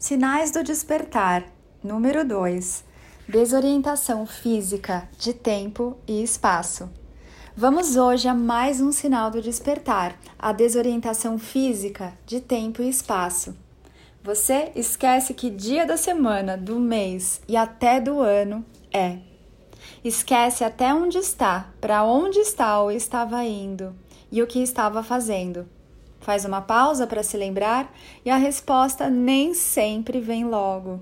Sinais do despertar. Número 2. Desorientação física de tempo e espaço. Vamos hoje a mais um sinal do despertar, a desorientação física de tempo e espaço. Você esquece que dia da semana, do mês e até do ano é. Esquece até onde está, para onde está ou estava indo e o que estava fazendo. Faz uma pausa para se lembrar e a resposta nem sempre vem logo.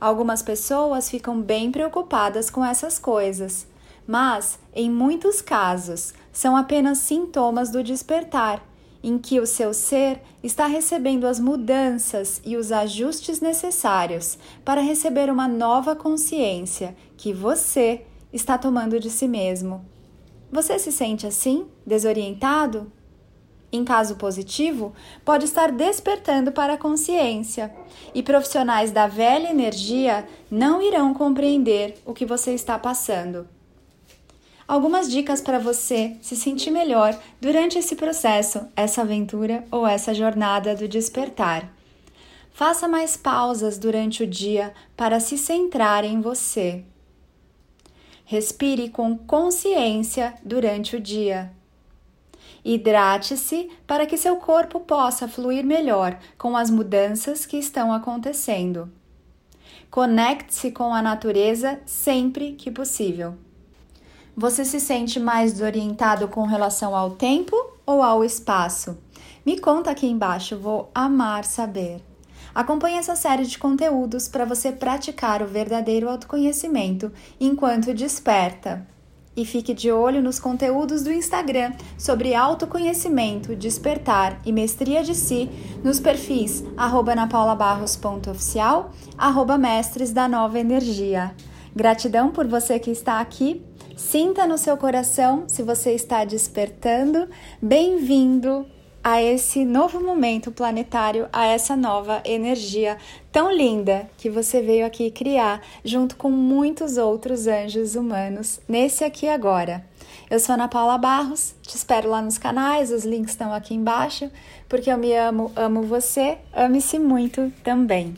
Algumas pessoas ficam bem preocupadas com essas coisas, mas, em muitos casos, são apenas sintomas do despertar, em que o seu ser está recebendo as mudanças e os ajustes necessários para receber uma nova consciência que você está tomando de si mesmo. Você se sente assim, desorientado? Em caso positivo, pode estar despertando para a consciência, e profissionais da velha energia não irão compreender o que você está passando. Algumas dicas para você se sentir melhor durante esse processo, essa aventura ou essa jornada do despertar. Faça mais pausas durante o dia para se centrar em você. Respire com consciência durante o dia. Hidrate-se para que seu corpo possa fluir melhor com as mudanças que estão acontecendo. Conecte-se com a natureza sempre que possível. Você se sente mais desorientado com relação ao tempo ou ao espaço? Me conta aqui embaixo, vou amar saber. Acompanhe essa série de conteúdos para você praticar o verdadeiro autoconhecimento enquanto desperta. E fique de olho nos conteúdos do Instagram sobre autoconhecimento, despertar e mestria de si nos perfis arroba napaulabarros.oficial, arroba mestres da nova energia. Gratidão por você que está aqui. Sinta no seu coração se você está despertando. Bem-vindo a esse novo momento planetário, a essa nova energia tão linda que você veio aqui criar junto com muitos outros anjos humanos nesse aqui agora. Eu sou Ana Paula Barros, te espero lá nos canais, os links estão aqui embaixo, porque eu me amo, amo você, ame-se muito também.